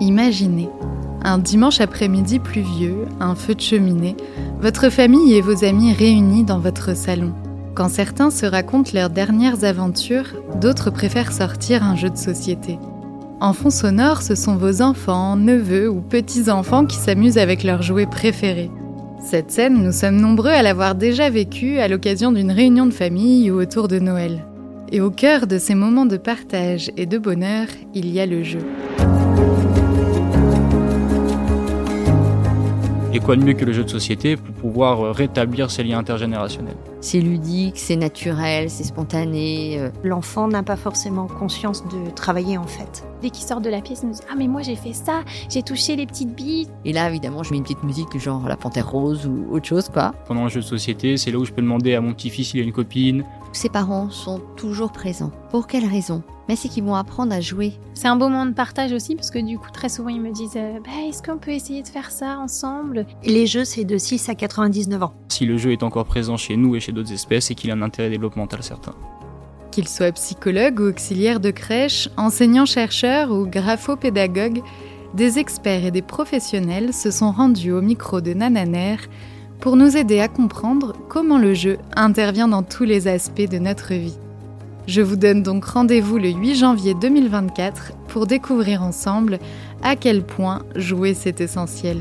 Imaginez, un dimanche après-midi pluvieux, un feu de cheminée, votre famille et vos amis réunis dans votre salon. Quand certains se racontent leurs dernières aventures, d'autres préfèrent sortir un jeu de société. En fond sonore, ce sont vos enfants, neveux ou petits-enfants qui s'amusent avec leurs jouets préférés. Cette scène, nous sommes nombreux à l'avoir déjà vécue à l'occasion d'une réunion de famille ou autour de Noël. Et au cœur de ces moments de partage et de bonheur, il y a le jeu. Et quoi de mieux que le jeu de société pour pouvoir euh, rétablir ces liens intergénérationnels C'est ludique, c'est naturel, c'est spontané. euh. L'enfant n'a pas forcément conscience de travailler en fait. Dès qu'il sort de la pièce, il nous dit Ah, mais moi j'ai fait ça, j'ai touché les petites billes. Et là, évidemment, je mets une petite musique genre La Panthère Rose ou autre chose, quoi. Pendant un jeu de société, c'est là où je peux demander à mon petit-fils s'il a une copine. Ses parents sont toujours présents. Pour quelle raison? Mais c'est qu'ils vont apprendre à jouer. C'est un beau moment de partage aussi, parce que du coup, très souvent, ils me disent euh, bah, Est-ce qu'on peut essayer de faire ça ensemble? Et les jeux, c'est de 6 à 99 ans. Si le jeu est encore présent chez nous et chez d'autres espèces, c'est qu'il a un intérêt développemental certain. Qu'ils soient psychologues ou auxiliaires de crèche, enseignants-chercheurs ou graphopédagogues, des experts et des professionnels se sont rendus au micro de Nananer pour nous aider à comprendre comment le jeu intervient dans tous les aspects de notre vie. Je vous donne donc rendez-vous le 8 janvier 2024 pour découvrir ensemble à quel point jouer c'est essentiel.